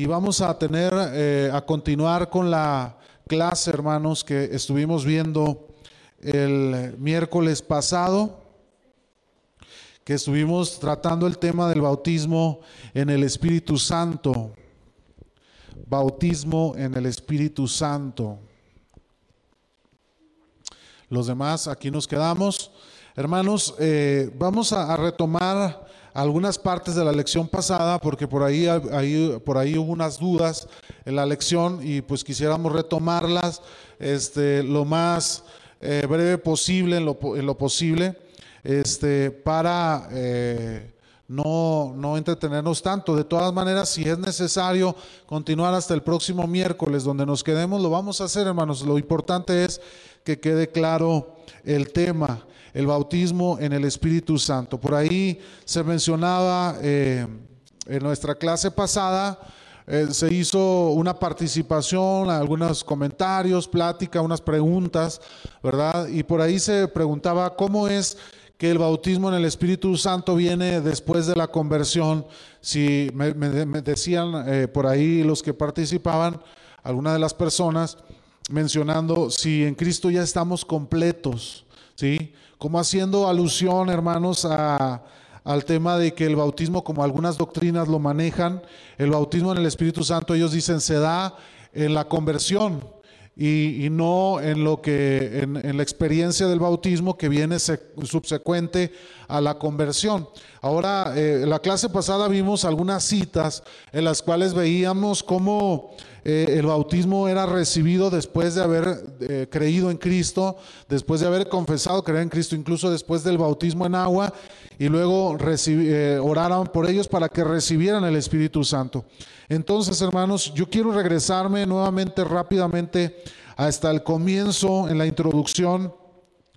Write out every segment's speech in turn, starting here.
y vamos a tener, eh, a continuar con la clase, hermanos, que estuvimos viendo el miércoles pasado, que estuvimos tratando el tema del bautismo en el Espíritu Santo. Bautismo en el Espíritu Santo. Los demás, aquí nos quedamos. Hermanos, eh, vamos a retomar algunas partes de la lección pasada, porque por ahí, por ahí hubo unas dudas en la lección y pues quisiéramos retomarlas este, lo más eh, breve posible, en lo, en lo, posible, este, para eh, no, no entretenernos tanto. De todas maneras, si es necesario continuar hasta el próximo miércoles, donde nos quedemos, lo vamos a hacer, hermanos. Lo importante es que quede claro el tema el bautismo en el Espíritu Santo. Por ahí se mencionaba eh, en nuestra clase pasada, eh, se hizo una participación, algunos comentarios, plática, unas preguntas, ¿verdad? Y por ahí se preguntaba cómo es que el bautismo en el Espíritu Santo viene después de la conversión. Si me, decían eh, por ahí los que participaban, algunas de las personas, mencionando si en Cristo ya estamos completos, ¿sí? Como haciendo alusión, hermanos, al tema de que el bautismo, como algunas doctrinas lo manejan, el bautismo en el Espíritu Santo, ellos dicen, se da en la conversión y, no en lo que, en, la experiencia del bautismo que viene subsecuente a la conversión. Ahora, eh, la clase pasada vimos algunas citas en las cuales veíamos cómo eh, el bautismo era recibido después de haber eh, creído en Cristo, después de haber confesado creer en Cristo, incluso después del bautismo en agua, y luego oraron por ellos para que recibieran el Espíritu Santo. Entonces, hermanos, yo quiero regresarme nuevamente rápidamente hasta el comienzo, en la introducción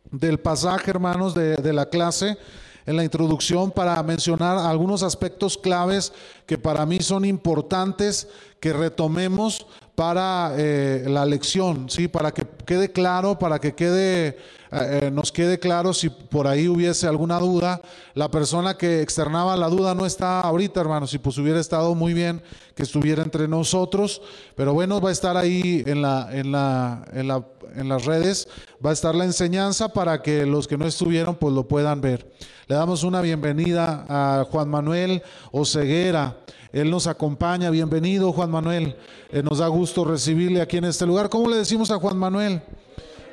del pasaje, hermanos, de la clase en la introducción para mencionar algunos aspectos claves que para mí son importantes que retomemos para eh, la lección, ¿sí? para que quede claro, para que quede, eh, eh, nos quede claro si por ahí hubiese alguna duda. La persona que externaba la duda no está ahorita, hermanos, y pues hubiera estado muy bien que estuviera entre nosotros, pero bueno, va a estar ahí en, la, en, la, en, la, en las redes, va a estar la enseñanza para que los que no estuvieron pues lo puedan ver. Le damos una bienvenida a Juan Manuel Oceguera. Él nos acompaña. Bienvenido, Juan Manuel. Eh, nos da gusto recibirle aquí en este lugar. ¿Cómo le decimos a Juan Manuel?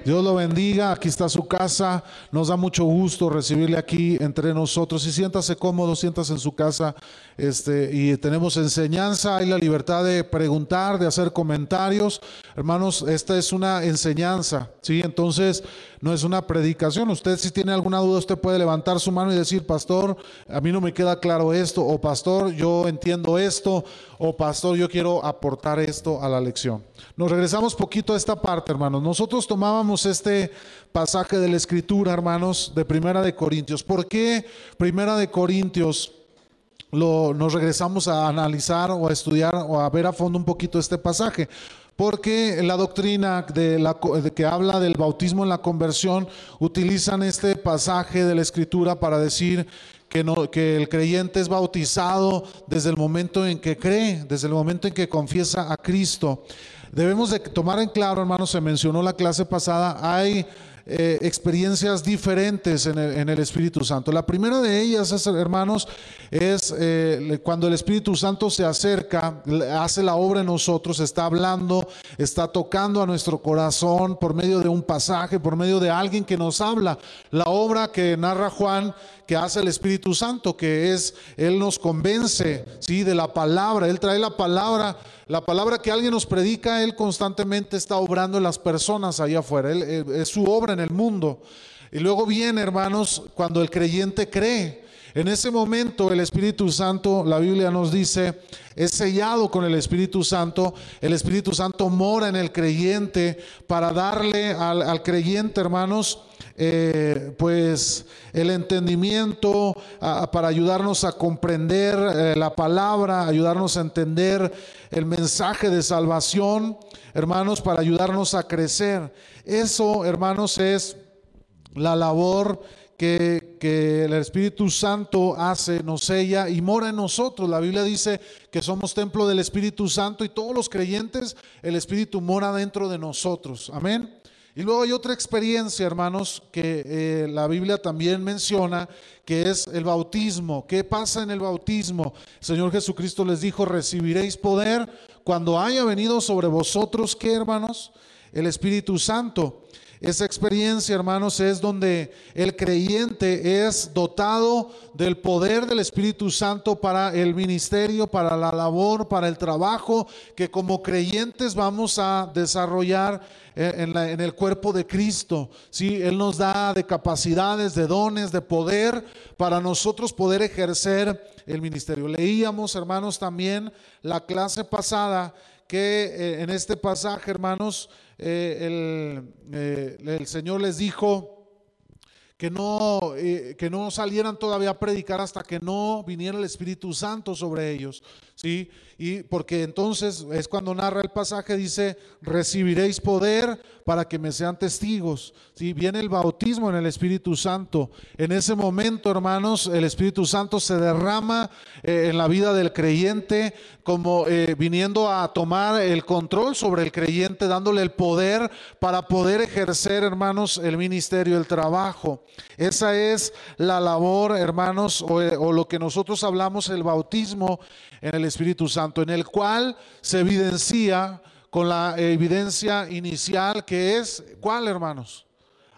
Dios lo bendiga, aquí está su casa, nos da mucho gusto recibirle aquí entre nosotros y siéntase cómodo, siéntase en su casa este, y tenemos enseñanza, hay la libertad de preguntar, de hacer comentarios. Hermanos, esta es una enseñanza, ¿sí? Entonces, no es una predicación. Usted si tiene alguna duda, usted puede levantar su mano y decir, pastor, a mí no me queda claro esto, o pastor, yo entiendo esto, o pastor, yo quiero aportar esto a la lección. Nos regresamos poquito a esta parte, hermanos. Nosotros tomábamos este pasaje de la escritura, hermanos, de Primera de Corintios. ¿Por qué Primera de Corintios? Lo, nos regresamos a analizar o a estudiar o a ver a fondo un poquito este pasaje porque la doctrina de, que habla del bautismo en la conversión utilizan este pasaje de la escritura para decir que, que el creyente es bautizado desde el momento en que cree, desde el momento en que confiesa a Cristo. Debemos de tomar en claro, hermanos, se mencionó la clase pasada, hay eh, experiencias diferentes en el, Espíritu Santo. La primera de ellas, hermanos, es eh, cuando el Espíritu Santo se acerca, hace la obra en nosotros, está hablando, está tocando a nuestro corazón por medio de un pasaje, por medio de alguien que nos habla. La obra que narra Juan que hace el Espíritu Santo, que es, Él nos convence, ¿sí? De la palabra, Él trae la palabra, la palabra que alguien nos predica, Él constantemente está obrando en las personas allá afuera, él, es su obra en el mundo. Y luego viene, hermanos, cuando el creyente cree. En ese momento el Espíritu Santo, la Biblia nos dice, es sellado con el Espíritu Santo. El Espíritu Santo mora en el creyente para darle al, creyente, hermanos, eh, pues el entendimiento para ayudarnos a comprender eh, la palabra, ayudarnos a entender el mensaje de salvación, hermanos, para ayudarnos a crecer. Eso, hermanos, es la labor que, el Espíritu Santo hace, nos sella y mora en nosotros. La Biblia dice que somos templo del Espíritu Santo y todos los creyentes, el Espíritu mora dentro de nosotros. Amén. Y luego hay otra experiencia, hermanos, que eh, la Biblia también menciona, que es el bautismo. ¿Qué pasa en el bautismo? El Señor Jesucristo les dijo, recibiréis poder cuando haya venido sobre vosotros, ¿qué hermanos? El Espíritu Santo. Esa experiencia, hermanos, es donde el creyente es dotado del poder del Espíritu Santo para el ministerio, para la labor, para el trabajo que como creyentes vamos a desarrollar en, el cuerpo de Cristo. ¿sí? Él nos da de capacidades, de dones, de poder para nosotros poder ejercer el ministerio. Leíamos, hermanos, también la clase pasada que eh, en este pasaje, hermanos, eh, eh, el, Señor les dijo que no, eh, que no salieran todavía a predicar hasta que no viniera el Espíritu Santo sobre ellos. ¿sí? Y porque entonces es cuando narra el pasaje, dice, recibiréis poder para que me sean testigos. ¿sí? Viene el bautismo en el Espíritu Santo. En ese momento, hermanos, el Espíritu Santo se derrama en la vida del creyente como eh, viniendo a tomar el control sobre el creyente, dándole el poder para poder ejercer, hermanos, el ministerio, el trabajo. Esa es la labor, hermanos, o, lo que nosotros hablamos, el bautismo en el Espíritu Santo, en el cual se evidencia con la evidencia inicial que es, ¿cuál, hermanos?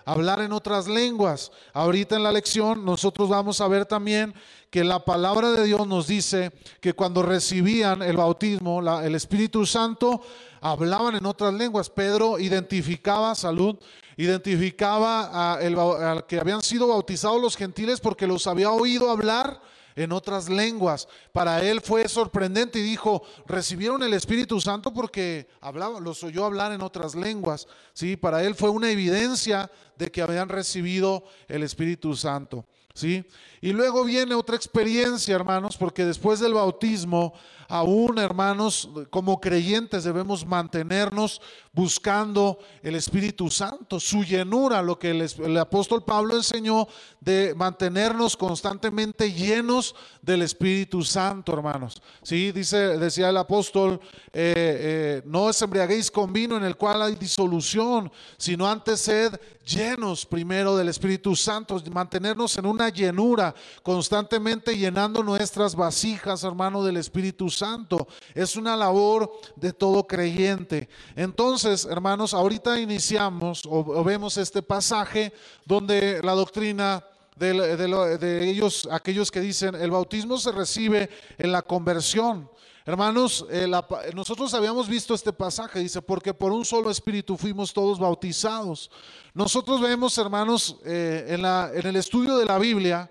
hablar en otras lenguas. Ahorita en la lección nosotros vamos a ver también que la palabra de Dios nos dice que cuando recibían el bautismo, el Espíritu Santo, hablaban en otras lenguas. Pedro identificaba, salud, identificaba a, que habían sido bautizados los gentiles porque los había oído hablar en otras lenguas. Para él fue sorprendente y dijo, recibieron el Espíritu Santo porque hablaba, los oyó hablar en otras lenguas. Sí, para él fue una evidencia de que habían recibido el Espíritu Santo. ¿sí? Y luego viene otra experiencia, hermanos, porque después del bautismo, aún, hermanos, como creyentes debemos mantenernos buscando el Espíritu Santo, su llenura, lo que el, apóstol Pablo enseñó de mantenernos constantemente llenos del Espíritu Santo, hermanos. Sí, dice, decía el apóstol, eh, eh, no os embriaguéis con vino en el cual hay disolución, sino antes sed llenos primero del Espíritu Santo, mantenernos en una llenura, constantemente llenando nuestras vasijas, hermano, del Espíritu Santo. Es una labor de todo creyente. Entonces, hermanos, ahorita iniciamos o, vemos este pasaje donde la doctrina de, ellos, aquellos que dicen, el bautismo se recibe en la conversión. Hermanos, eh, nosotros habíamos visto este pasaje, dice, porque por un solo espíritu fuimos todos bautizados. Nosotros vemos, hermanos, eh, en el estudio de la Biblia,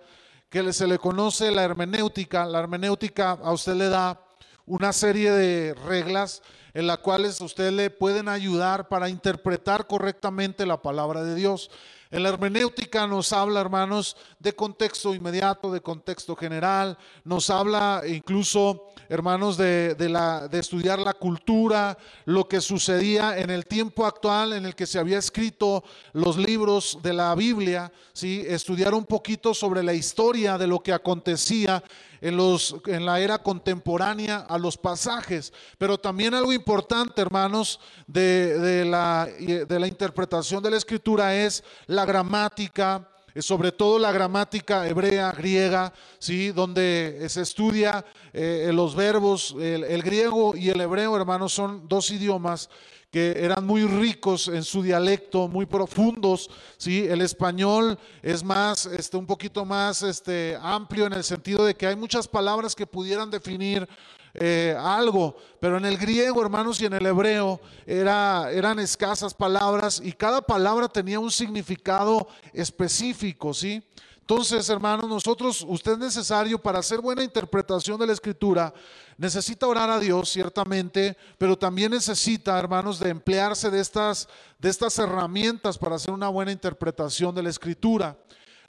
que se le conoce la hermenéutica. La hermenéutica a usted le da una serie de reglas en las cuales usted le pueden ayudar para interpretar correctamente la palabra de Dios. En la hermenéutica nos habla, hermanos, de contexto inmediato, de contexto general, nos habla incluso, hermanos, de, la, de estudiar la cultura, lo que sucedía en el tiempo actual en el que se había escrito los libros de la Biblia, ¿sí? estudiar un poquito sobre la historia de lo que acontecía en, los, en la era contemporánea a los pasajes. Pero también algo importante, hermanos, de, la, de la interpretación de la escritura es la gramática, eh, sobre todo la gramática hebrea, griega, ¿sí? donde se estudia eh, los verbos, el, el, griego y el hebreo, hermanos, son dos idiomas que eran muy ricos en su dialecto, muy profundos, ¿sí? El español es más, este, un poquito más este, amplio en el sentido de que hay muchas palabras que pudieran definir eh, algo, pero en el griego, hermanos, y en el hebreo era, eran escasas palabras y cada palabra tenía un significado específico, ¿sí? Entonces, hermanos, nosotros, usted es necesario para hacer buena interpretación de la escritura, necesita orar a Dios, ciertamente, pero también necesita, hermanos, de emplearse de estas, de estas herramientas para hacer una buena interpretación de la escritura.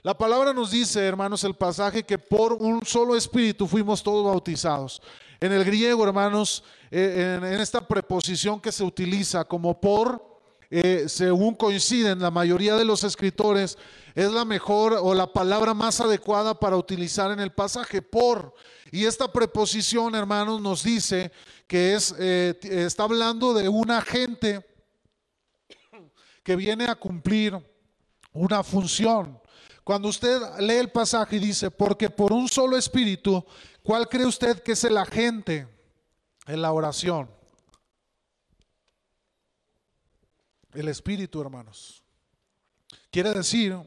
La palabra nos dice, hermanos, el pasaje que por un solo espíritu fuimos todos bautizados. En el griego, hermanos, eh, en, esta preposición que se utiliza como por, eh, según coinciden la mayoría de los escritores, es la mejor o la palabra más adecuada para utilizar en el pasaje, por. Y esta preposición, hermanos, nos dice que es, eh, está hablando de una gente que viene a cumplir una función. Cuando usted lee el pasaje y dice, porque por un solo espíritu, ¿cuál cree usted que es el agente en la oración? El espíritu, hermanos. Quiere decir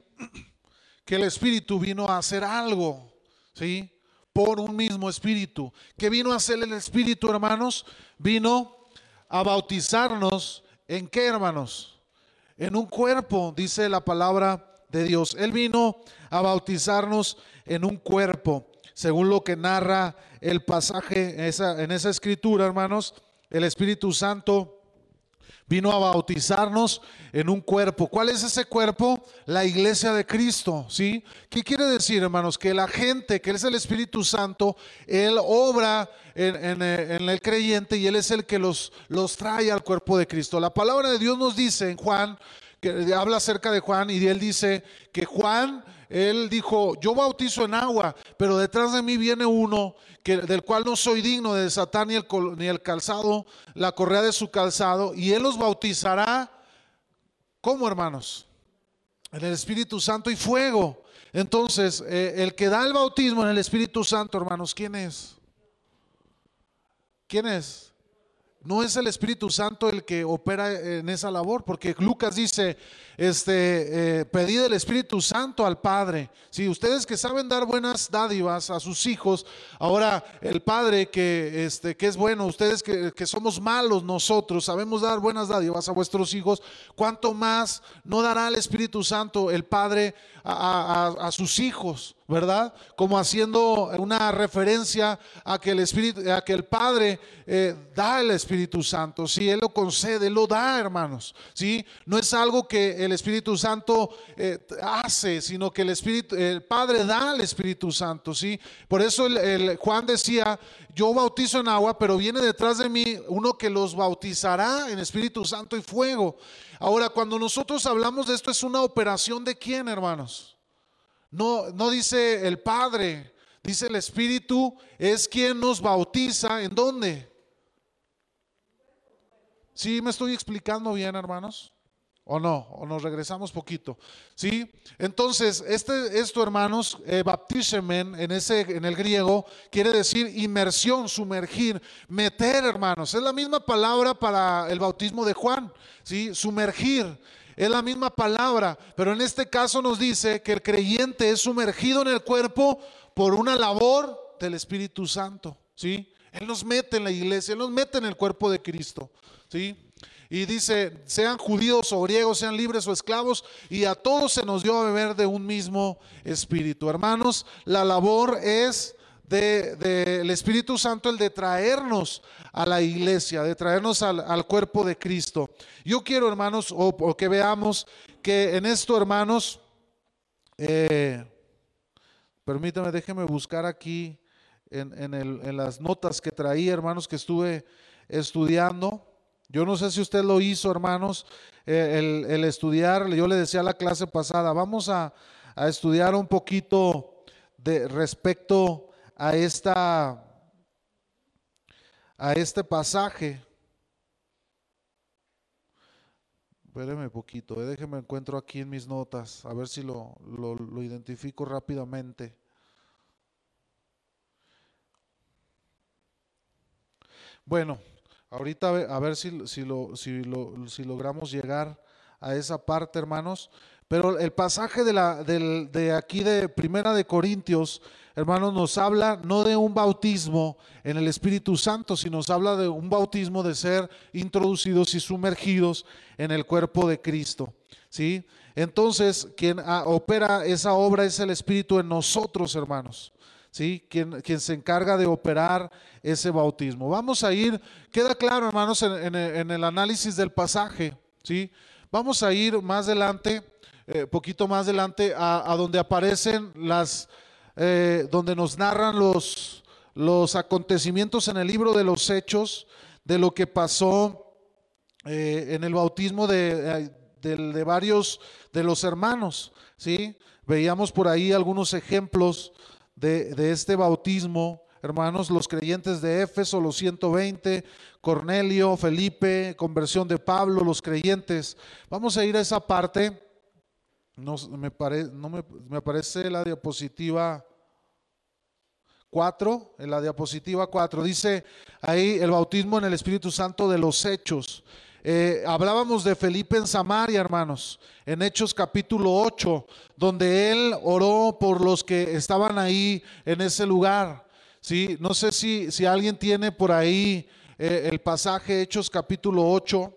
que el espíritu vino a hacer algo, ¿sí? Por un mismo espíritu. ¿Qué vino a hacer el espíritu, hermanos? Vino a bautizarnos en qué, hermanos? En un cuerpo, dice la palabra de Dios. Él vino a bautizarnos en un cuerpo, según lo que narra el pasaje en esa, en esa escritura, hermanos. El Espíritu Santo vino a bautizarnos en un cuerpo. ¿Cuál es ese cuerpo? La iglesia de Cristo, ¿sí? ¿Qué quiere decir, hermanos? Que la gente, que Él es el Espíritu Santo, Él obra en, en, el creyente y Él es el que los, los trae al cuerpo de Cristo. La palabra de Dios nos dice en Juan que habla acerca de Juan y él dice que Juan, él dijo, yo bautizo en agua, pero detrás de mí viene uno que, del cual no soy digno de desatar ni el, ni el calzado, la correa de su calzado, y él los bautizará, ¿cómo hermanos? En el Espíritu Santo y fuego. Entonces, eh, el que da el bautismo en el Espíritu Santo, hermanos, ¿quién es? ¿Quién es? No es el Espíritu Santo el que opera en esa labor, porque Lucas dice, este, eh, pedid el Espíritu Santo al Padre. Si ustedes que saben dar buenas dádivas a sus hijos, ahora el Padre que, este, que es bueno, ustedes que, que somos malos nosotros, sabemos dar buenas dádivas a vuestros hijos, ¿cuánto más no dará el Espíritu Santo el Padre a, sus hijos, ¿verdad? Como haciendo una referencia a que el Espíritu, a que el Padre eh, da el Espíritu Santo, si Él lo concede, lo da, hermanos, ¿sí? No es algo que el Espíritu Santo eh, hace, sino que el Espíritu, el Padre da al Espíritu Santo, ¿sí? Por eso el, Juan decía, yo bautizo en agua, pero viene detrás de mí uno que los bautizará en Espíritu Santo y fuego. Ahora, cuando nosotros hablamos de esto, es una operación de quién, hermanos? No, no dice el Padre, dice el Espíritu, es quien nos bautiza. ¿En dónde? ¿Sí me estoy explicando bien, hermanos? ¿O no? ¿O nos regresamos poquito? ¿Sí? Entonces, este, esto, hermanos, eh, en, ese, en el griego, quiere decir inmersión, sumergir, meter, hermanos. Es la misma palabra para el bautismo de Juan, ¿sí? Sumergir. Es la misma palabra, pero en este caso nos dice que el creyente es sumergido en el cuerpo por una labor del Espíritu Santo, ¿sí? Él nos mete en la iglesia, Él nos mete en el cuerpo de Cristo, ¿sí? Y dice, sean judíos o griegos, sean libres o esclavos, y a todos se nos dio a beber de un mismo espíritu. Hermanos, la labor es del Espíritu Santo el de traernos a la iglesia, de traernos al, cuerpo de Cristo. Yo quiero, hermanos, o, que veamos que en esto, hermanos, eh, permítame, déjeme buscar aquí en, en las notas que traí, hermanos, que estuve estudiando. Yo no sé si usted lo hizo, hermanos, eh, el, estudiar, yo le decía a la clase pasada, vamos a, estudiar un poquito de respecto a esta a este pasaje. Espéreme poquito, eh, déjeme encuentro aquí en mis notas, a ver si lo, lo identifico rápidamente. Bueno, Ahorita a ver si, si, lo, si, lo, si logramos llegar a esa parte, hermanos. Pero el pasaje de, la, de aquí de Primera de Corintios, hermanos, nos habla no de un bautismo en el Espíritu Santo, sino habla de un bautismo de ser introducidos y sumergidos en el cuerpo de Cristo. ¿sí? Entonces, quien ah, opera esa obra es el Espíritu en nosotros, hermanos. ¿Sí? Quien, quien, se encarga de operar ese bautismo. Vamos a ir, queda claro hermanos en, el análisis del pasaje, ¿sí? Vamos a ir más adelante, eh, poquito más adelante, a, donde aparecen las, eh, donde nos narran los, los acontecimientos en el libro de los hechos, de lo que pasó eh, en el bautismo de, de, varios de los hermanos, ¿sí? Veíamos por ahí algunos ejemplos de, de este bautismo hermanos, los creyentes de Éfeso, los 120, Cornelio, Felipe, conversión de Pablo, los creyentes. Vamos a ir a esa parte. No, me, no me, me aparece la diapositiva 4, en la diapositiva 4, dice ahí el bautismo en el Espíritu Santo de los hechos. Eh, hablábamos de Felipe en Samaria, hermanos, en Hechos capítulo 8, donde él oró por los que estaban ahí en ese lugar. Sí, no sé si, si alguien tiene por ahí eh, el pasaje Hechos capítulo 8.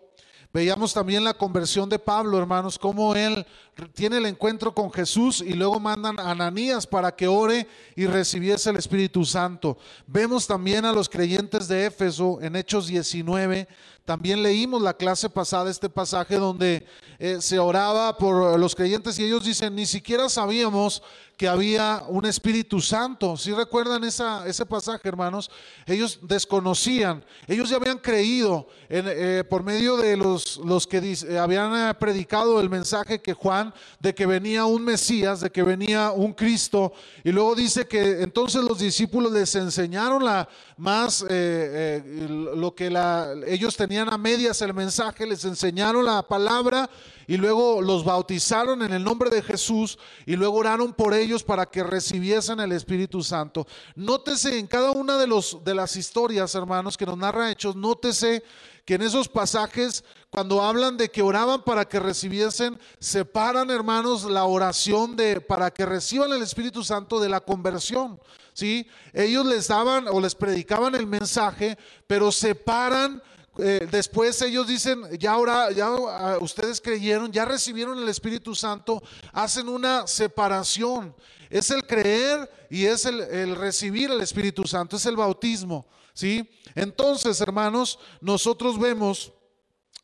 Veíamos también la conversión de Pablo, hermanos, cómo él tiene el encuentro con Jesús y luego mandan a Ananías para que ore y recibiese el Espíritu Santo. Vemos también a los creyentes de Éfeso en Hechos 19. También leímos la clase pasada este pasaje donde eh, se oraba por los creyentes y ellos dicen, ni siquiera sabíamos que había un Espíritu Santo. Si recuerdan ese pasaje, hermanos, ellos desconocían, ellos ya habían creído eh, por medio de los, los que eh, habían eh, predicado el mensaje que Juan, de que venía un Mesías, de que venía un Cristo, y luego dice que entonces los discípulos les enseñaron la, más lo que la, ellos tenían a medias el mensaje, les enseñaron la palabra y luego los bautizaron en el nombre de Jesús y luego oraron por ellos para que recibiesen el Espíritu Santo. Nótese en cada una de, los, de las historias, hermanos, que nos narra Hechos, nótese que en esos pasajes, cuando hablan de que oraban para que recibiesen, separan, hermanos, la oración de para que reciban el Espíritu Santo de la conversión. ¿sí? Ellos les daban o les predicaban el mensaje, pero separan eh, después ellos dicen, ya ahora, ya ah, ustedes creyeron, ya recibieron el Espíritu Santo, hacen una separación. Es el creer y es el, recibir el Espíritu Santo, es el bautismo. ¿Sí? Entonces, hermanos, nosotros vemos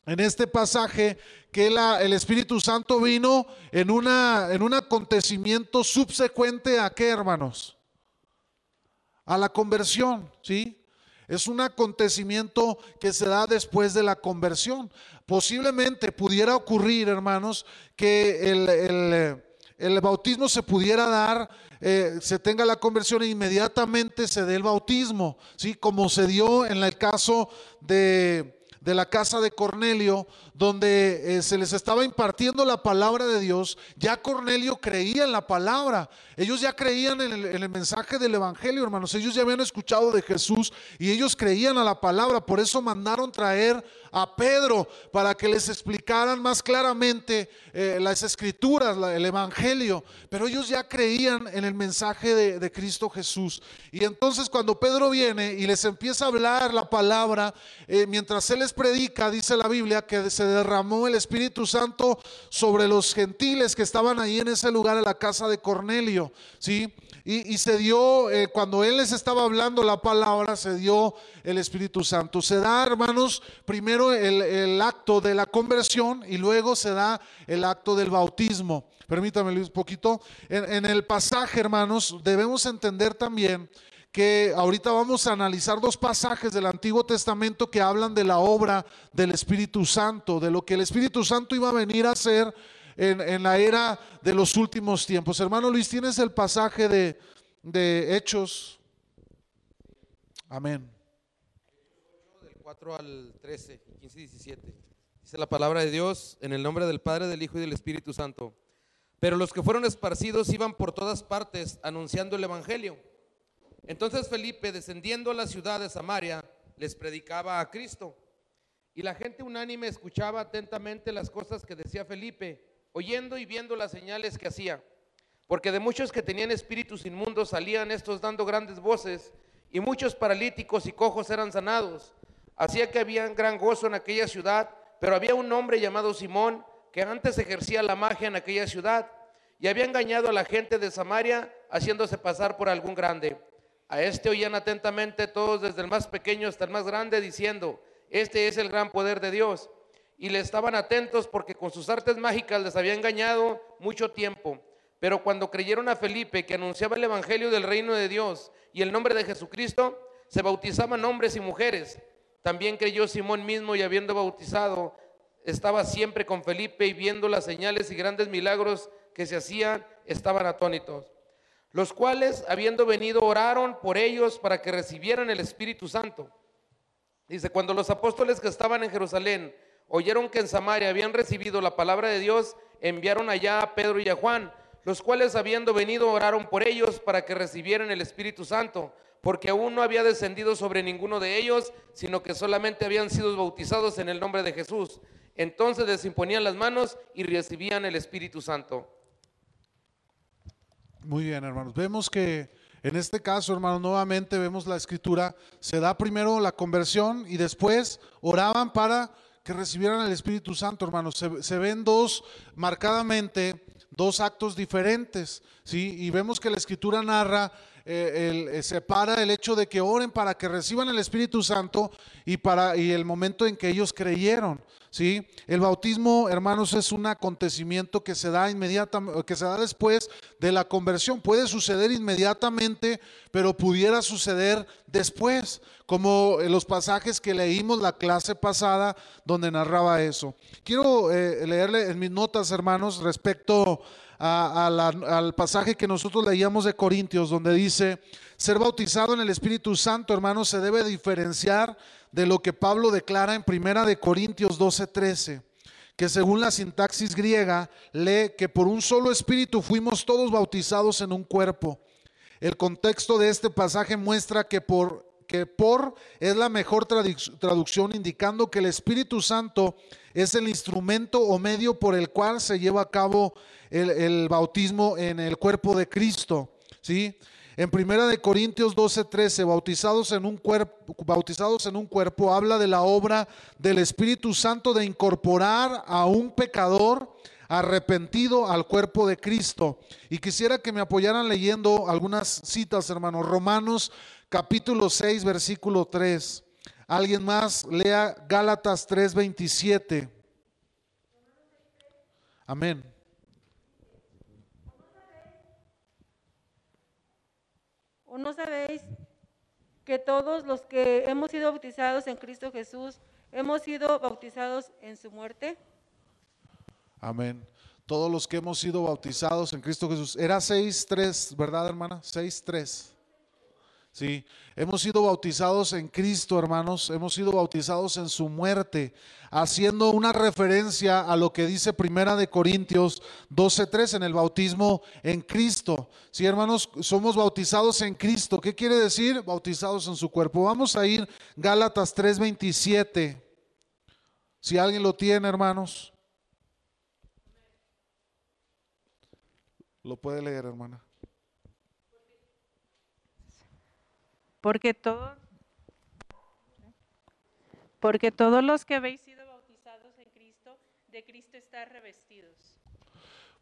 en este pasaje que el Espíritu Santo vino en, una, en un acontecimiento subsecuente a qué, hermanos? A la conversión, ¿sí? Es un acontecimiento que se da después de la conversión. Posiblemente pudiera ocurrir, hermanos, que el, bautismo se pudiera dar, eh, se tenga la conversión e inmediatamente se dé el bautismo, ¿sí? como se dio en el caso de, de la casa de Cornelio, donde eh, se les estaba impartiendo la palabra de Dios, ya Cornelio creía en la palabra. Ellos ya creían en el, mensaje del Evangelio, hermanos. Ellos ya habían escuchado de Jesús y ellos creían a la palabra. Por eso mandaron traer a Pedro para que les explicaran más claramente eh, las escrituras, el Evangelio. Pero ellos ya creían en el mensaje de, Cristo Jesús. Y entonces cuando Pedro viene y les empieza a hablar la palabra, eh, mientras él les predica, dice la Biblia, que se derramó el Espíritu Santo sobre los gentiles que estaban ahí en ese lugar, en la casa de Cornelio, ¿sí? Y, se dio, eh, cuando él les estaba hablando la palabra, se dio el Espíritu Santo. Se da, hermanos, primero el, acto de la conversión y luego se da el acto del bautismo. Permítame un poquito. en el pasaje, hermanos, debemos entender también que ahorita vamos a analizar dos pasajes del Antiguo Testamento que hablan de la obra del Espíritu Santo, de lo que el Espíritu Santo iba a venir a hacer en, la era de los últimos tiempos. Hermano Luis, ¿tienes el pasaje de, de Hechos? Amén. Del 4 al 13, 15 y 17. Dice la palabra de Dios en el nombre del Padre, del Hijo y del Espíritu Santo. Pero los que fueron esparcidos iban por todas partes anunciando el Evangelio. Entonces Felipe, descendiendo a la ciudad de Samaria, les predicaba a Cristo. Y la gente unánime escuchaba atentamente las cosas que decía Felipe, oyendo y viendo las señales que hacía. Porque de muchos que tenían espíritus inmundos salían estos dando grandes voces, y muchos paralíticos y cojos eran sanados. Hacía que había gran gozo en aquella ciudad, pero había un hombre llamado Simón que antes ejercía la magia en aquella ciudad y había engañado a la gente de Samaria haciéndose pasar por algún grande. A este oían atentamente todos, desde el más pequeño hasta el más grande, diciendo, este es el gran poder de Dios. Y le estaban atentos porque con sus artes mágicas les había engañado mucho tiempo. Pero cuando creyeron a Felipe, que anunciaba el Evangelio del reino de Dios y el nombre de Jesucristo, se bautizaban hombres y mujeres. También creyó Simón mismo y habiendo bautizado, estaba siempre con Felipe y viendo las señales y grandes milagros que se hacían, estaban atónitos. Los cuales, habiendo venido, oraron por ellos para que recibieran el Espíritu Santo. Dice, cuando los apóstoles que estaban en Jerusalén oyeron que en Samaria habían recibido la palabra de Dios, enviaron allá a Pedro y a Juan, los cuales habiendo venido oraron por ellos para que recibieran el Espíritu Santo, porque aún no había descendido sobre ninguno de ellos, sino que solamente habían sido bautizados en el nombre de Jesús. Entonces les imponían las manos y recibían el Espíritu Santo. Muy bien, hermanos. Vemos que en este caso, hermanos, nuevamente vemos la escritura, se da primero la conversión y después oraban para que recibieran el Espíritu Santo, hermanos. Se, ven dos, marcadamente, dos actos diferentes, ¿sí? Y vemos que la Escritura narra, eh, el, eh, separa el hecho de que oren para que reciban el Espíritu Santo y, para, y el momento en que ellos creyeron. ¿Sí? El bautismo, hermanos, es un acontecimiento que se da inmediatamente, que se da después de la conversión. Puede suceder inmediatamente, pero pudiera suceder después, como en los pasajes que leímos la clase pasada donde narraba eso. Quiero eh, leerle en mis notas, hermanos, respecto al pasaje que nosotros leíamos de Corintios, donde dice, ser bautizado en el Espíritu Santo, hermanos, se debe diferenciar de lo que Pablo declara en Primera de Corintios 12:13, que según la sintaxis griega lee que por un solo espíritu fuimos todos bautizados en un cuerpo. El contexto de este pasaje muestra que por que por es la mejor traducción indicando que el Espíritu Santo es el instrumento o medio por el cual se lleva a cabo el, el bautismo en el cuerpo de Cristo. ¿sí? En Primera de Corintios 12, 13, bautizados en un cuerpo, bautizados en un cuerpo, habla de la obra del Espíritu Santo de incorporar a un pecador arrepentido al cuerpo de Cristo. Y quisiera que me apoyaran leyendo algunas citas, hermanos. Romanos capítulo 6, versículo 3. Alguien más lea Gálatas 3, 27. Amén. No sabéis que todos los que hemos sido bautizados en Cristo Jesús, hemos sido bautizados en su muerte? Amén. Todos los que hemos sido bautizados en Cristo Jesús. Era 6.3, ¿verdad, hermana? 6.3. Sí, hemos sido bautizados en Cristo, hermanos, hemos sido bautizados en su muerte, haciendo una referencia a lo que dice Primera de Corintios 12:3 en el bautismo en Cristo. Sí, hermanos, somos bautizados en Cristo. ¿Qué quiere decir? Bautizados en su cuerpo. Vamos a ir Gálatas 3:27. Si alguien lo tiene, hermanos. Lo puede leer, hermana. Porque todos, porque todos los que habéis sido bautizados en Cristo, de Cristo están revestidos.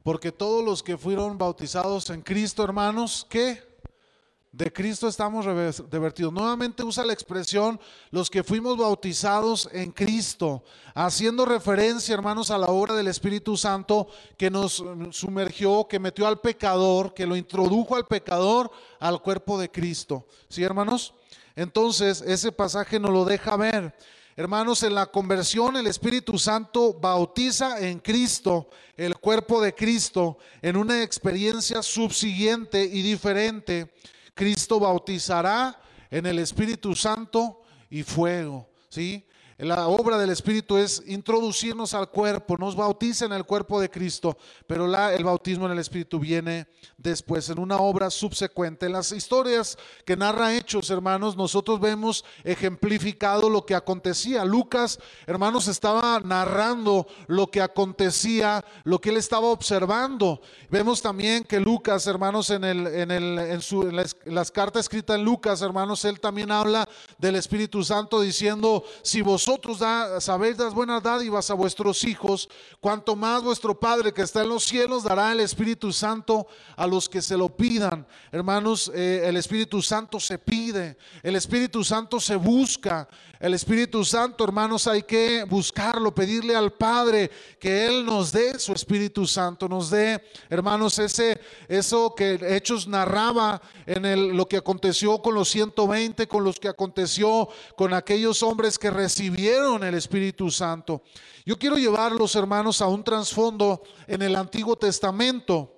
Porque todos los que fueron bautizados en Cristo, hermanos, ¿qué? De Cristo estamos revertidos. Nuevamente usa la expresión los que fuimos bautizados en Cristo, haciendo referencia, hermanos, a la obra del Espíritu Santo que nos sumergió, que metió al pecador, que lo introdujo al pecador al cuerpo de Cristo. ¿Sí, hermanos? Entonces, ese pasaje nos lo deja ver. Hermanos, en la conversión el Espíritu Santo bautiza en Cristo, el cuerpo de Cristo, en una experiencia subsiguiente y diferente Cristo bautizará en el Espíritu Santo y fuego, ¿sí? La obra del Espíritu es introducirnos al cuerpo, nos bautiza en el cuerpo de Cristo, pero la, el bautismo en el Espíritu viene después, en una obra subsecuente. En las historias que narra Hechos, hermanos, nosotros vemos ejemplificado lo que acontecía. Lucas, hermanos, estaba narrando lo que acontecía, lo que él estaba observando. Vemos también que Lucas, hermanos, en, el, en, el, su, en las cartas escritas en Lucas, hermanos, él también habla del Espíritu Santo diciendo, si vos vosotros da, sabéis las buenas dádivas a vuestros hijos, cuanto más vuestro Padre que está en los cielos dará el Espíritu Santo a los que se lo pidan. Hermanos, eh, el Espíritu Santo se pide, el Espíritu Santo se busca, el Espíritu Santo, hermanos, hay que buscarlo, pedirle al Padre que Él nos dé su Espíritu Santo, nos dé, hermanos, ese, eso que Hechos narraba en el, lo que aconteció con los 120, con los que aconteció con aquellos hombres que recibieron el Espíritu Santo. Yo quiero llevarlos, hermanos, a un trasfondo en el Antiguo Testamento.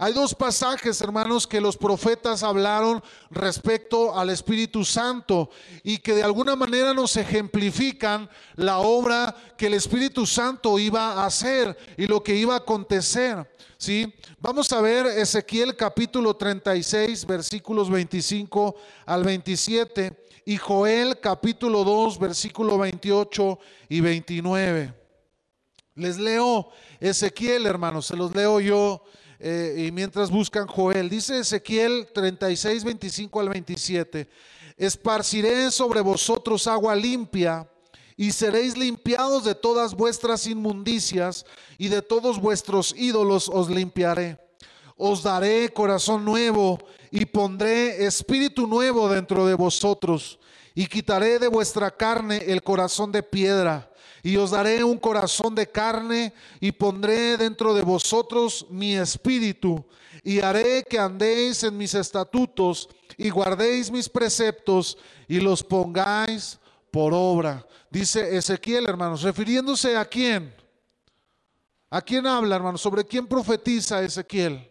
Hay dos pasajes, hermanos, que los profetas hablaron respecto al Espíritu Santo y que de alguna manera nos ejemplifican la obra que el Espíritu Santo iba a hacer y lo que iba a acontecer. ¿sí? Vamos a ver Ezequiel capítulo 36, versículos 25 al 27 y Joel capítulo 2, versículo 28 y 29. Les leo Ezequiel, hermanos, se los leo yo eh, y mientras buscan Joel. Dice Ezequiel 36, 25 al 27. Esparciré sobre vosotros agua limpia y seréis limpiados de todas vuestras inmundicias y de todos vuestros ídolos os limpiaré. Os daré corazón nuevo y pondré espíritu nuevo dentro de vosotros y quitaré de vuestra carne el corazón de piedra y os daré un corazón de carne y pondré dentro de vosotros mi espíritu y haré que andéis en mis estatutos y guardéis mis preceptos y los pongáis por obra. Dice Ezequiel, hermanos, refiriéndose a quién. ¿A quién habla, hermanos? ¿Sobre quién profetiza Ezequiel?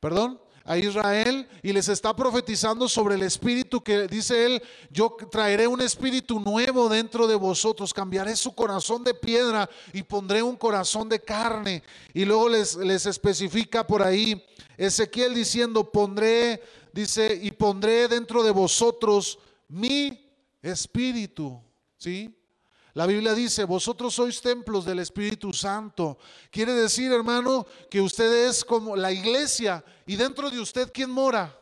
¿Perdón? A Israel y les está profetizando sobre el espíritu que dice él, yo traeré un espíritu nuevo dentro de vosotros, cambiaré su corazón de piedra y pondré un corazón de carne. Y luego les, les especifica por ahí Ezequiel diciendo, pondré, dice, y pondré dentro de vosotros mi espíritu, ¿sí? La Biblia dice, vosotros sois templos del Espíritu Santo. Quiere decir, hermano, que usted es como la iglesia y dentro de usted, ¿quién mora?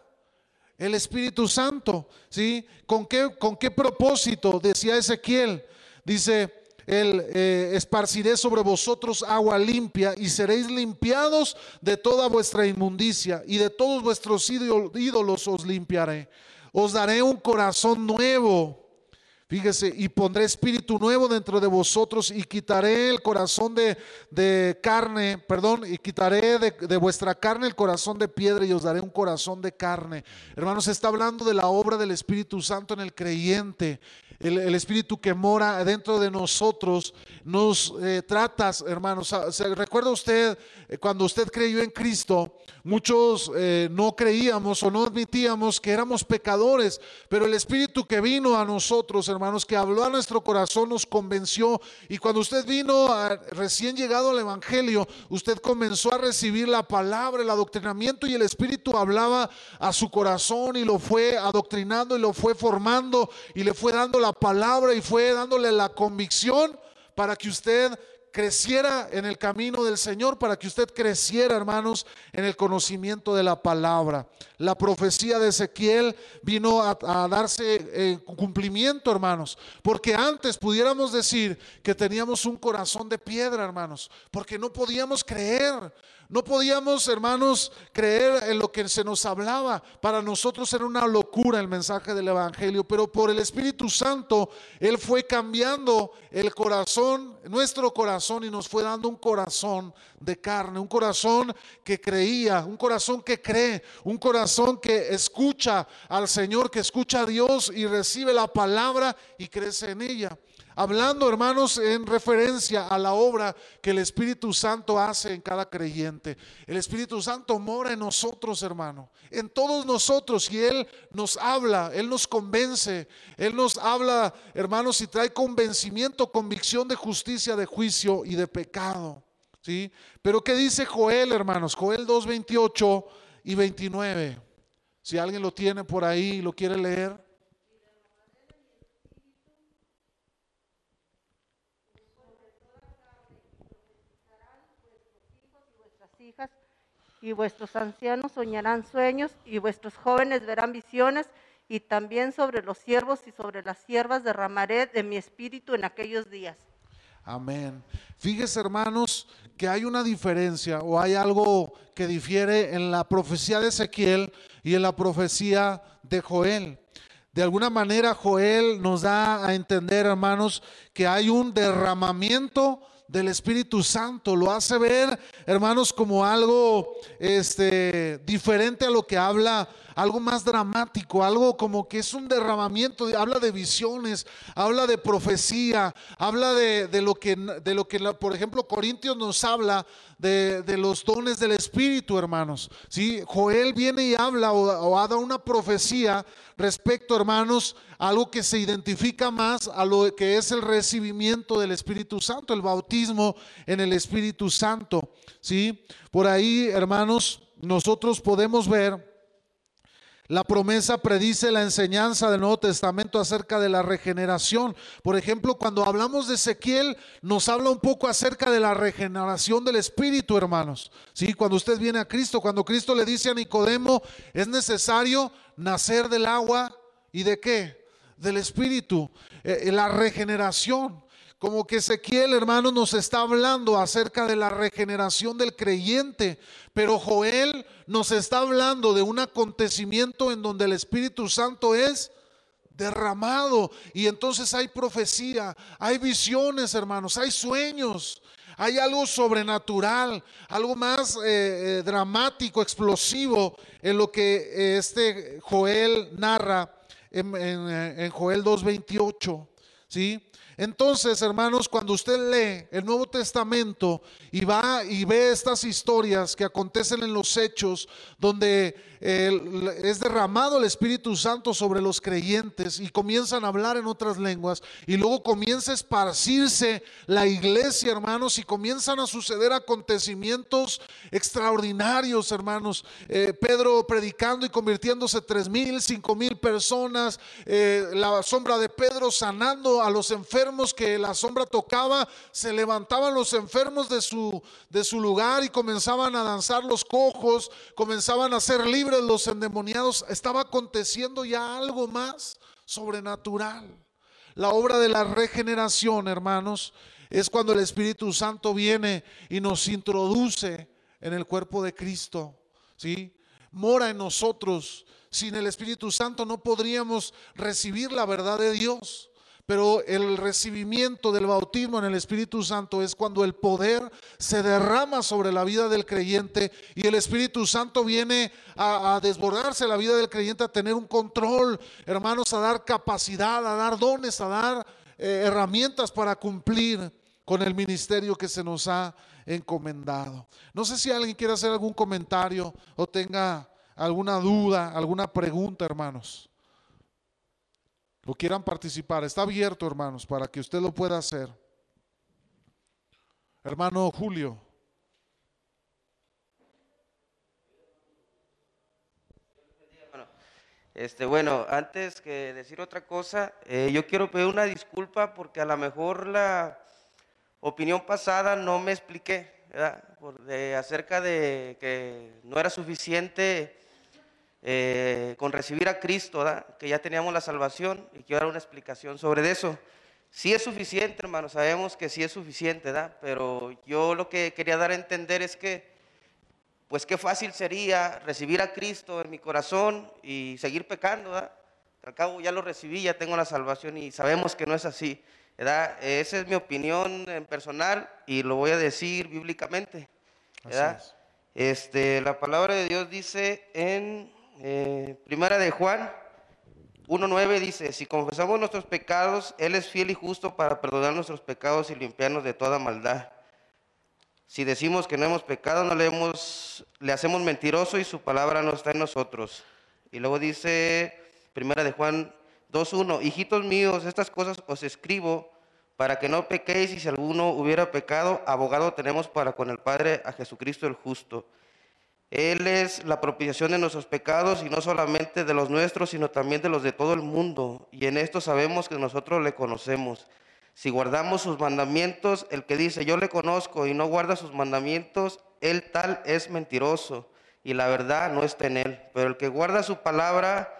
El Espíritu Santo. ¿Sí? ¿Con qué, con qué propósito? Decía Ezequiel. Dice, el, eh, esparciré sobre vosotros agua limpia y seréis limpiados de toda vuestra inmundicia y de todos vuestros ídolos os limpiaré. Os daré un corazón nuevo Fíjese, y pondré espíritu nuevo dentro de vosotros y quitaré el corazón de, carne, perdón, y quitaré de, de, vuestra carne el corazón de piedra y os daré un corazón de carne. Hermanos, está hablando de la obra del Espíritu Santo en el creyente el, Espíritu que mora dentro de nosotros, nos eh, tratas, hermanos. ¿Se recuerda usted eh, cuando usted creyó en Cristo? Muchos eh, no creíamos o no admitíamos que éramos pecadores, pero el Espíritu que vino a nosotros, hermanos, que habló a nuestro corazón, nos convenció. Y cuando usted vino recién llegado al Evangelio, usted comenzó a recibir la palabra, el adoctrinamiento y el Espíritu hablaba a su corazón y lo fue adoctrinando y lo fue formando y le fue dando la palabra y fue dándole la convicción para que usted creciera en el camino del Señor, para que usted creciera, hermanos, en el conocimiento de la palabra. La profecía de Ezequiel vino a, darse cumplimiento, hermanos, porque antes pudiéramos decir que teníamos un corazón de piedra, hermanos, porque no podíamos creer, no podíamos, hermanos, creer en lo que se nos hablaba. Para nosotros era una locura el mensaje del Evangelio, pero por el Espíritu Santo, Él fue cambiando el corazón, nuestro corazón, y nos fue dando un corazón de carne, un corazón que creía, un corazón que cree, un corazón que escucha al Señor, que escucha a Dios y recibe la palabra y crece en ella hablando, hermanos, en referencia a la obra que el Espíritu Santo hace en cada creyente. El Espíritu Santo mora en nosotros, hermano, en todos nosotros, y Él nos habla, Él nos convence, Él nos habla, hermanos, y trae convencimiento, convicción de justicia, de juicio y de pecado. ¿Sí? Pero ¿qué dice Joel, hermanos? Joel 2, 28 y 29. Si alguien lo tiene por ahí y lo quiere leer. Y vuestros ancianos soñarán sueños y vuestros jóvenes verán visiones y también sobre los siervos y sobre las siervas derramaré de mi espíritu en aquellos días. Amén. Fíjese, hermanos, que hay una diferencia o hay algo que difiere en la profecía de Ezequiel y en la profecía de Joel. De alguna manera, Joel nos da a entender, hermanos, que hay un derramamiento del Espíritu Santo. Lo hace ver, hermanos, como algo este, diferente a lo que habla algo más dramático, algo como que es un derramamiento, habla de visiones, habla de profecía, habla de, lo, que, de lo que, por ejemplo, Corintios nos habla de, los dones del Espíritu, hermanos. ¿sí? Joel viene y habla o, o dado una profecía respecto, hermanos, algo que se identifica más a lo que es el recibimiento del Espíritu Santo, el bautismo en el Espíritu Santo. ¿sí? Por ahí, hermanos, nosotros podemos ver la promesa predice la enseñanza del Nuevo Testamento acerca de la regeneración. Por ejemplo, cuando hablamos de Ezequiel, nos habla un poco acerca de la regeneración del Espíritu, hermanos. Sí, cuando usted viene a Cristo, cuando Cristo le dice a Nicodemo, es necesario nacer del agua y de qué? Del Espíritu. Eh, eh, la regeneración. Como que Ezequiel, hermano, nos está hablando acerca de la regeneración del creyente, pero Joel nos está hablando de un acontecimiento en donde el Espíritu Santo es derramado y entonces hay profecía, hay visiones, hermanos, hay sueños. Hay algo sobrenatural, algo más eh, eh, dramático, explosivo en lo que eh, este Joel narra en, en Joel 2.28. ¿sí? Entonces, hermanos, cuando usted lee el Nuevo Testamento y va y ve estas historias que acontecen en los hechos, donde es derramado el Espíritu Santo sobre los creyentes y comienzan a hablar en otras lenguas y luego comienza a esparcirse la iglesia, hermanos, y comienzan a suceder acontecimientos extraordinarios, hermanos. Eh, Pedro predicando y convirtiéndose tres mil, cinco mil personas, eh, la sombra de Pedro sanando a los enfermos que la sombra tocaba, se levantaban los enfermos de su, de su lugar y comenzaban a danzar los cojos, comenzaban a ser libres los endemoniados, estaba aconteciendo ya algo más sobrenatural. La obra de la regeneración, hermanos, es cuando el Espíritu Santo viene y nos introduce en el cuerpo de Cristo, ¿sí? Mora en nosotros. Sin el Espíritu Santo no podríamos recibir la verdad de Dios. Pero el recibimiento del bautismo en el Espíritu Santo es cuando el poder se derrama sobre la vida del creyente y el Espíritu Santo viene a, desbordarse la vida del creyente, a tener un control, hermanos, a dar capacidad, a dar dones, a dar eh, herramientas para cumplir con el ministerio que se nos ha encomendado. No sé si alguien quiere hacer algún comentario o tenga alguna duda, alguna pregunta, hermanos o quieran participar, está abierto, hermanos, para que usted lo pueda hacer. Hermano Julio. Este, bueno, antes que decir otra cosa, eh, yo quiero pedir una disculpa porque a lo mejor la opinión pasada no me expliqué acerca de que no era suficiente eh, con recibir a Cristo, que ya teníamos la salvación y quiero dar una explicación sobre eso. Sí es suficiente, hermano, sabemos que sí es suficiente, pero yo lo que quería dar a entender es que, pues qué fácil sería recibir a Cristo en mi corazón y seguir pecando, Al cabo ya lo recibí, ya tengo la salvación y sabemos que no es así, ¿verdad? Esa es mi opinión en personal y lo voy a decir bíblicamente, Este, la palabra de Dios dice en eh, primera de Juan 1.9 dice, si confesamos nuestros pecados, Él es fiel y justo para perdonar nuestros pecados y limpiarnos de toda maldad. Si decimos que no hemos pecado, no le, hemos, le hacemos mentiroso y su palabra no está en nosotros. Y luego dice, primera de Juan 2.1, hijitos míos, estas cosas os escribo para que no pequéis y si alguno hubiera pecado, abogado tenemos para con el Padre a Jesucristo el justo. Él es la propiciación de nuestros pecados y no solamente de los nuestros, sino también de los de todo el mundo. Y en esto sabemos que nosotros le conocemos. Si guardamos sus mandamientos, el que dice yo le conozco y no guarda sus mandamientos, él tal es mentiroso y la verdad no está en él. Pero el que guarda su palabra,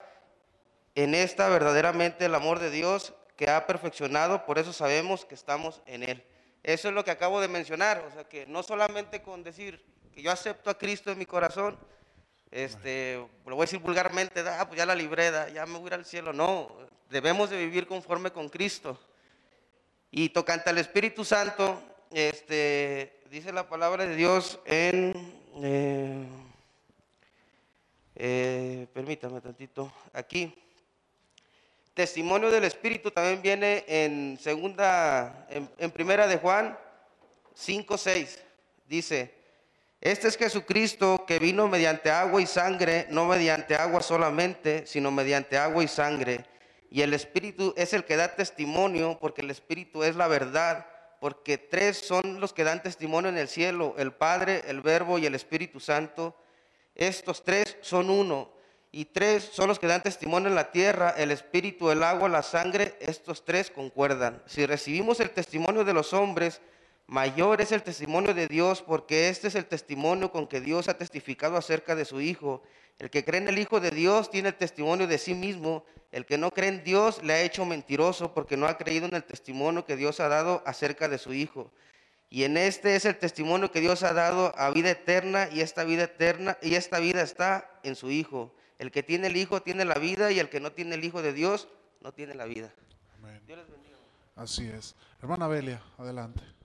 En esta verdaderamente el amor de Dios que ha perfeccionado, por eso sabemos que estamos en Él. Eso es lo que acabo de mencionar, o sea que no solamente con decir que yo acepto a Cristo en mi corazón, este, lo voy a decir vulgarmente, ah, pues ya la libré, ya me voy a ir al cielo. No, debemos de vivir conforme con Cristo. Y tocante al Espíritu Santo, este, dice la palabra de Dios en, eh, eh, permítame tantito, aquí. Testimonio del Espíritu también viene en segunda, en, en primera de Juan 5, 6. Dice, este es Jesucristo que vino mediante agua y sangre, no mediante agua solamente, sino mediante agua y sangre. Y el Espíritu es el que da testimonio, porque el Espíritu es la verdad, porque tres son los que dan testimonio en el cielo, el Padre, el Verbo y el Espíritu Santo. Estos tres son uno. Y tres son los que dan testimonio en la tierra, el Espíritu, el agua, la sangre. Estos tres concuerdan. Si recibimos el testimonio de los hombres, Mayor es el testimonio de Dios porque este es el testimonio con que Dios ha testificado acerca de su Hijo. El que cree en el Hijo de Dios tiene el testimonio de sí mismo. El que no cree en Dios le ha hecho mentiroso porque no ha creído en el testimonio que Dios ha dado acerca de su Hijo. Y en este es el testimonio que Dios ha dado a vida eterna y esta vida eterna y esta vida está en su Hijo. El que tiene el Hijo tiene la vida y el que no tiene el Hijo de Dios no tiene la vida. Amén. Dios les bendiga. Así es. Hermana Belia, adelante.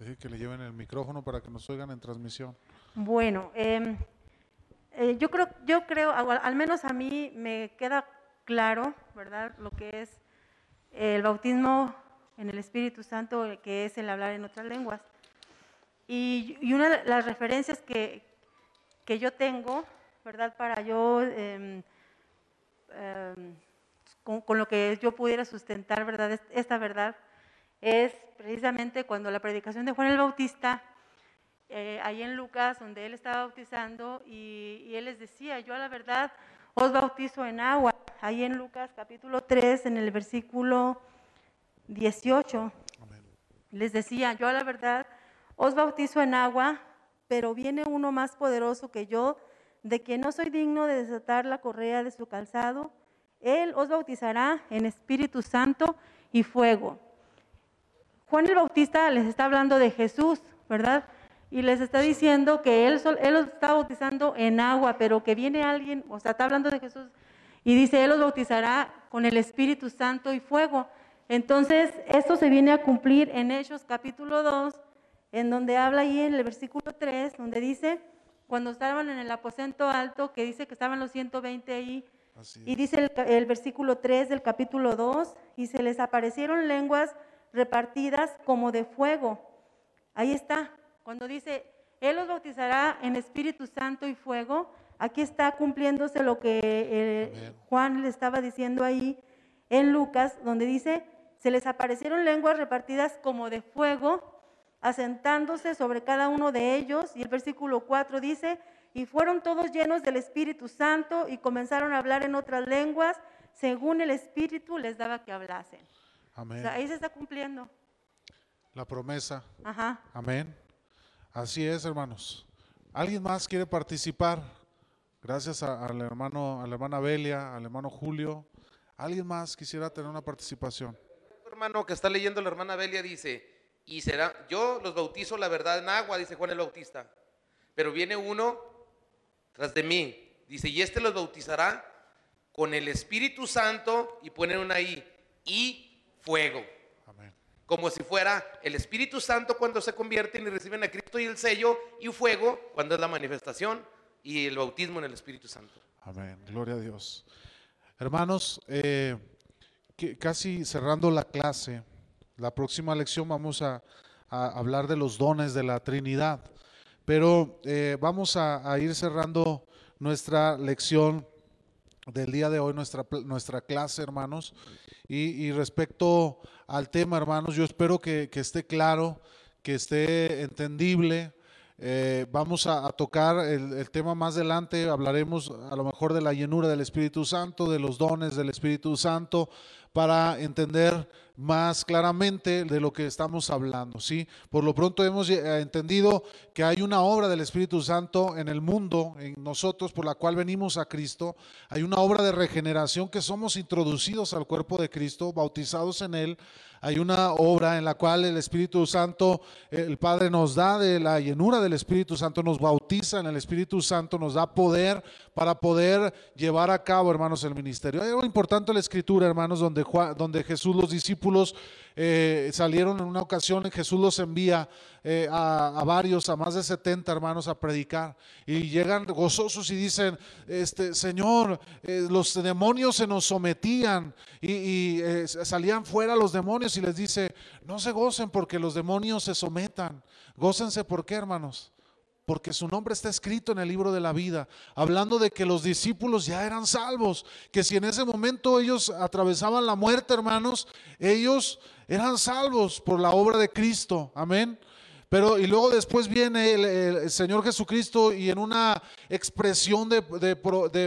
Deje que le lleven el micrófono para que nos oigan en transmisión. Bueno, em, eh, yo creo, yo creo, al, menos a mí me queda claro, ¿verdad? Lo que es el bautismo en el Espíritu Santo, que es el hablar en otras lenguas. Y, una de las referencias que, que yo tengo, ¿verdad? Para yo, em, em, con, con lo que yo pudiera sustentar, ¿verdad? Es- Esta verdad es precisamente cuando la predicación de Juan el Bautista, eh, ahí en Lucas, donde él estaba bautizando, y, y él les decía, yo a la verdad os bautizo en agua. Ahí en Lucas capítulo 3, en el versículo 18, Amén. les decía, yo a la verdad os bautizo en agua, pero viene uno más poderoso que yo, de quien no soy digno de desatar la correa de su calzado. Él os bautizará en Espíritu Santo y fuego. Juan el Bautista les está hablando de Jesús, ¿verdad? Y les está diciendo que él, él los está bautizando en agua, pero que viene alguien, o sea, está hablando de Jesús, y dice, Él los bautizará con el Espíritu Santo y fuego. Entonces, esto se viene a cumplir en Hechos capítulo 2, en donde habla ahí en el versículo 3, donde dice, cuando estaban en el aposento alto, que dice que estaban los 120 ahí, y dice el, el versículo 3 del capítulo 2, y se les aparecieron lenguas repartidas como de fuego. Ahí está, cuando dice, Él los bautizará en Espíritu Santo y fuego, aquí está cumpliéndose lo que eh. Juan le estaba diciendo ahí en Lucas, donde dice, se les aparecieron lenguas repartidas como de fuego, asentándose sobre cada uno de ellos. Y el versículo 4 dice, y fueron todos llenos del Espíritu Santo y comenzaron a hablar en otras lenguas, según el Espíritu les daba que hablasen. O Amén. sea, ahí se está cumpliendo. La promesa. Ajá. Amén. Así es, hermanos. ¿Alguien más quiere participar? Gracias a- al hermano, a la hermana Belia, al hermano Julio. ¿Alguien más quisiera tener una participación? Hermano que está leyendo la hermana Belia dice, y será, yo los bautizo la verdad en agua, dice Juan el Bautista, pero viene uno tras de mí, dice, y este los bautizará con el Espíritu Santo, y ponen una ahí, y fuego, Amén. como si fuera el Espíritu Santo cuando se convierten y reciben a Cristo y el sello, y fuego cuando es la manifestación y el bautismo en el Espíritu Santo. Amén. Gloria a Dios. Hermanos, eh, que- casi cerrando la clase, la próxima lección vamos a, a hablar de los dones de la Trinidad, pero eh, vamos a, a ir cerrando nuestra lección del día de hoy, nuestra, nuestra clase, hermanos. Y, respecto al tema, hermanos, yo espero que, que esté claro, que esté entendible. Eh, vamos a, a tocar el, el tema más adelante, hablaremos a lo mejor de la llenura del Espíritu Santo, de los dones del Espíritu Santo, para entender más claramente de lo que estamos hablando, ¿sí? Por lo pronto hemos eh, entendido que hay una obra del Espíritu Santo en el mundo, en nosotros, por la cual venimos a Cristo. Hay una obra de regeneración que somos introducidos al cuerpo de Cristo, bautizados en Él. Hay una obra en la cual el Espíritu Santo, el Padre nos da de la llenura del Espíritu Santo, nos bautiza en el Espíritu Santo, nos da poder para poder llevar a cabo, hermanos, el ministerio. Hay algo importante en la Escritura, hermanos, donde, donde Jesús, los discípulos, eh, salieron en una ocasión, Jesús los envía eh, a, varios, a más de 70 hermanos a predicar. Y llegan gozosos y dicen, este Señor, eh, los demonios se nos sometían y, salían fuera los demonios y les dice, no se gocen porque los demonios se sometan, gócense por qué hermanos porque su nombre está escrito en el libro de la vida, hablando de que los discípulos ya eran salvos, que si en ese momento ellos atravesaban la muerte, hermanos, ellos eran salvos por la obra de Cristo, amén. Pero y luego después viene el, Señor Jesucristo y en una expresión de,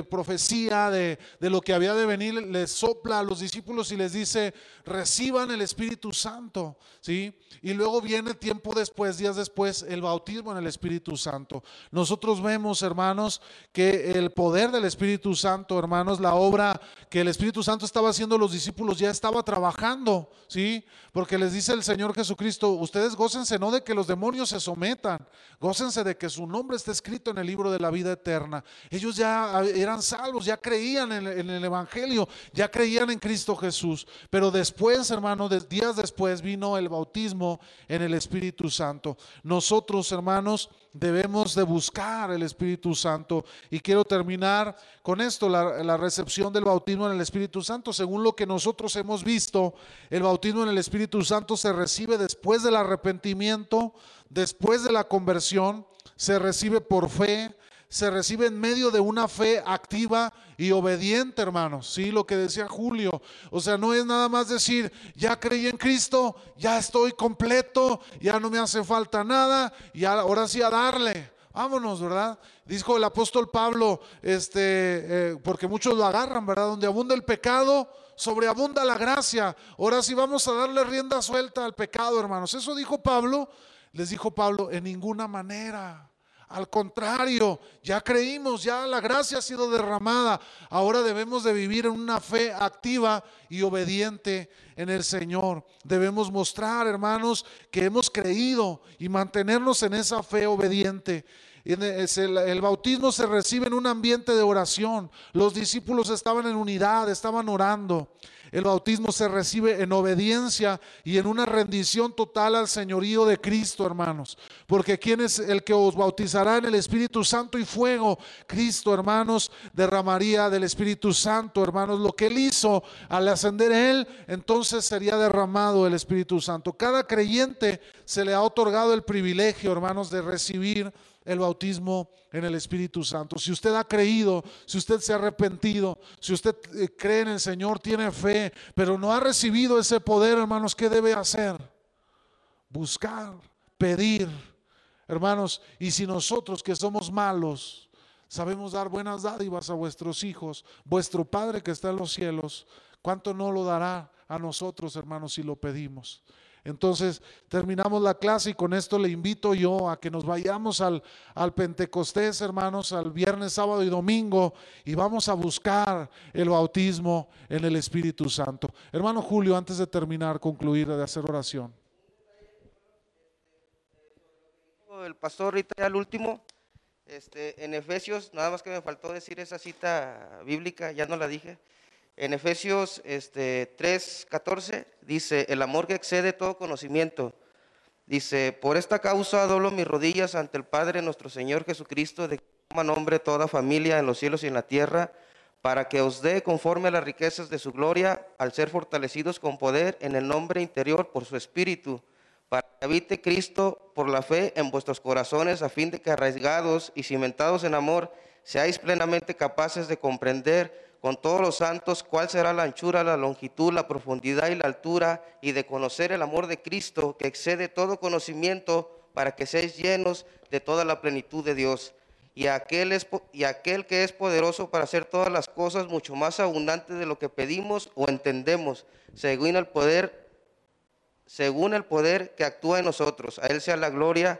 profecía de, lo que había de venir, les sopla a los discípulos y les dice, reciban el Espíritu Santo, ¿sí? Y luego viene tiempo después, días después, el bautismo en el Espíritu Santo. Nosotros vemos, hermanos, que el poder del Espíritu Santo, hermanos, la obra que el Espíritu Santo estaba haciendo los discípulos ya estaba trabajando, ¿sí? Porque les dice el Señor Jesucristo, ustedes gócense no de que los demonios se sometan, gócense de que su nombre esté escrito en el libro de la vida eterna. Ellos ya eran salvos, ya creían en, el Evangelio, ya creían en Cristo Jesús. Pero después, hermano, días después vino el bautismo en el Espíritu Santo. Nosotros, hermanos, debemos de buscar el Espíritu Santo. Y quiero terminar con esto, la, la, recepción del bautismo en el Espíritu Santo. Según lo que nosotros hemos visto, el bautismo en el Espíritu Santo se recibe después del arrepentimiento, después de la conversión, se recibe por fe, se recibe en medio de una fe activa y obediente, hermanos. Sí, lo que decía Julio. O sea, no es nada más decir, ya creí en Cristo, ya estoy completo, ya no me hace falta nada, y ahora sí a darle. Vámonos, ¿verdad? Dijo el apóstol Pablo, este, eh, porque muchos lo agarran, ¿verdad? Donde abunda el pecado, sobreabunda la gracia. Ahora sí vamos a darle rienda suelta al pecado, hermanos. Eso dijo Pablo, les dijo Pablo, en ninguna manera. Al contrario, ya creímos, ya la gracia ha sido derramada. Ahora debemos de vivir en una fe activa y obediente en el Señor. Debemos mostrar, hermanos, que hemos creído y mantenernos en esa fe obediente. El, bautismo se recibe en un ambiente de oración. Los discípulos estaban en unidad, estaban orando. El bautismo se recibe en obediencia y en una rendición total al señorío de Cristo, hermanos. Porque ¿quién es el que os bautizará en el Espíritu Santo y fuego? Cristo, hermanos, derramaría del Espíritu Santo, hermanos. Lo que él hizo al ascender él, entonces sería derramado el Espíritu Santo. Cada creyente se le ha otorgado el privilegio, hermanos, de recibir el bautismo en el Espíritu Santo. Si usted ha creído, si usted se ha arrepentido, si usted eh, cree en el Señor, tiene fe, pero no ha recibido ese poder, hermanos, ¿qué debe hacer? Buscar, pedir, hermanos. Y si nosotros que somos malos, sabemos dar buenas dádivas a vuestros hijos, vuestro Padre que está en los cielos, ¿cuánto no lo dará a nosotros, hermanos, si lo pedimos? Entonces terminamos la clase y con esto le invito yo a que nos vayamos al, al, Pentecostés, hermanos, al viernes, sábado y domingo y vamos a buscar el bautismo en el Espíritu Santo. Hermano Julio, antes de terminar, concluir, de hacer oración. El pastor ahorita al último, este, en Efesios, nada más que me faltó decir esa cita bíblica, ya no la dije. En Efesios este, 3, 14 dice, el amor que excede todo conocimiento. Dice, por esta causa doblo mis rodillas ante el Padre nuestro Señor Jesucristo, de que toma nombre toda familia en los cielos y en la tierra, para que os dé conforme a las riquezas de su gloria, al ser fortalecidos con poder en el nombre interior por su Espíritu, para que habite Cristo por la fe en vuestros corazones, a fin de que arraigados y cimentados en amor, seáis plenamente capaces de comprender con todos los santos cuál será la anchura, la longitud, la profundidad y la altura, y de conocer el amor de Cristo que excede todo conocimiento, para que seáis llenos de toda la plenitud de Dios. Y aquel, es, y aquel que es poderoso para hacer todas las cosas mucho más abundantes de lo que pedimos o entendemos, según el poder según el poder que actúa en nosotros. A Él sea la gloria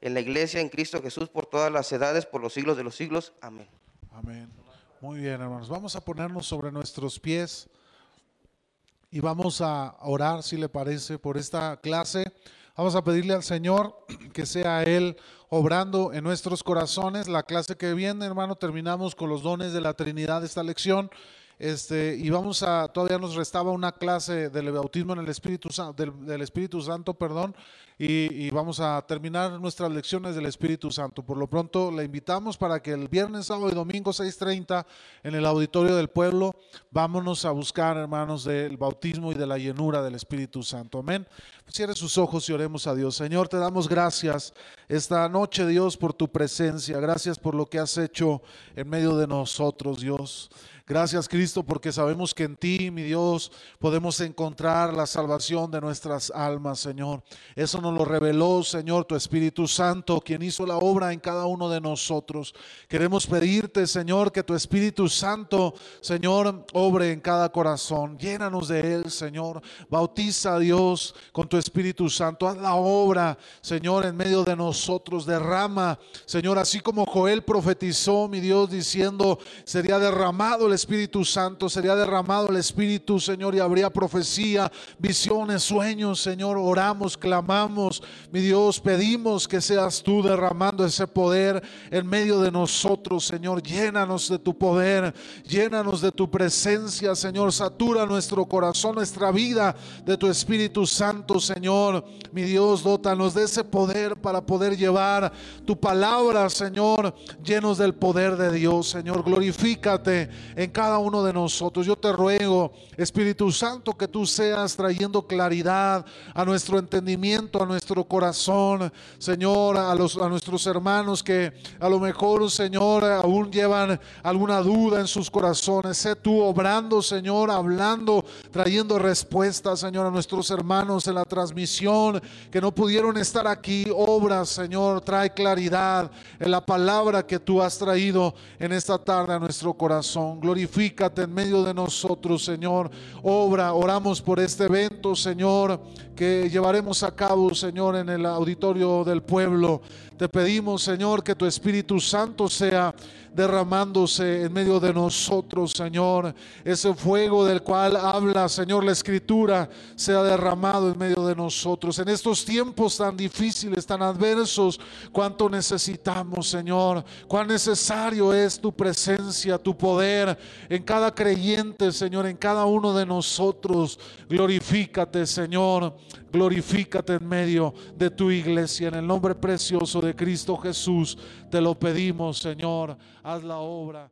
en la iglesia, en Cristo Jesús, por todas las edades, por los siglos de los siglos. Amén. Amén. Muy bien, hermanos. Vamos a ponernos sobre nuestros pies y vamos a orar, si le parece, por esta clase. Vamos a pedirle al Señor que sea Él obrando en nuestros corazones. La clase que viene, hermano, terminamos con los dones de la Trinidad esta lección. Este, y vamos a, todavía nos restaba una clase del bautismo en el Espíritu Santo, del, Espíritu Santo, perdón, y, y vamos a terminar nuestras lecciones del Espíritu Santo. Por lo pronto le invitamos para que el viernes, sábado y domingo 6.30 en el auditorio del pueblo, vámonos a buscar, hermanos, del bautismo y de la llenura del Espíritu Santo. Amén. Cierre sus ojos y oremos a Dios. Señor, te damos gracias esta noche, Dios, por tu presencia. Gracias por lo que has hecho en medio de nosotros, Dios. Gracias Cristo porque sabemos que en ti, mi Dios, podemos encontrar la salvación de nuestras almas, Señor. Eso nos lo reveló, Señor, tu Espíritu Santo, quien hizo la obra en cada uno de nosotros. Queremos pedirte, Señor, que tu Espíritu Santo, Señor, obre en cada corazón. Llénanos de él, Señor. Bautiza a Dios con tu Espíritu Santo. Haz la obra, Señor, en medio de nosotros. Derrama, Señor, así como Joel profetizó, mi Dios, diciendo, sería derramado el Espíritu Santo, sería derramado el Espíritu, Señor, y habría profecía, visiones, sueños, Señor. Oramos, clamamos, mi Dios, pedimos que seas tú derramando ese poder en medio de nosotros, Señor. Llénanos de tu poder, llénanos de tu presencia, Señor. Satura nuestro corazón, nuestra vida de tu Espíritu Santo, Señor. Mi Dios, dótanos de ese poder para poder llevar tu palabra, Señor, llenos del poder de Dios, Señor. Glorifícate en cada uno de nosotros. Yo te ruego, Espíritu Santo, que tú seas trayendo claridad a nuestro entendimiento, a nuestro corazón, Señor, a, los, a nuestros hermanos que a lo mejor, Señor, aún llevan alguna duda en sus corazones. Sé tú obrando, Señor, hablando, trayendo respuestas, Señor, a nuestros hermanos en la transmisión que no pudieron estar aquí. Obra, Señor, trae claridad en la palabra que tú has traído en esta tarde a nuestro corazón. Glorifícate en medio de nosotros, Señor. Obra, oramos por este evento, Señor, que llevaremos a cabo, Señor, en el auditorio del pueblo. Te pedimos, Señor, que tu Espíritu Santo sea derramándose en medio de nosotros, Señor. Ese fuego del cual habla, Señor, la Escritura, sea derramado en medio de nosotros. En estos tiempos tan difíciles, tan adversos, cuánto necesitamos, Señor. Cuán necesario es tu presencia, tu poder en cada creyente, Señor, en cada uno de nosotros. Glorifícate, Señor. Glorifícate en medio de tu iglesia. En el nombre precioso de Cristo Jesús te lo pedimos, Señor. Haz la obra.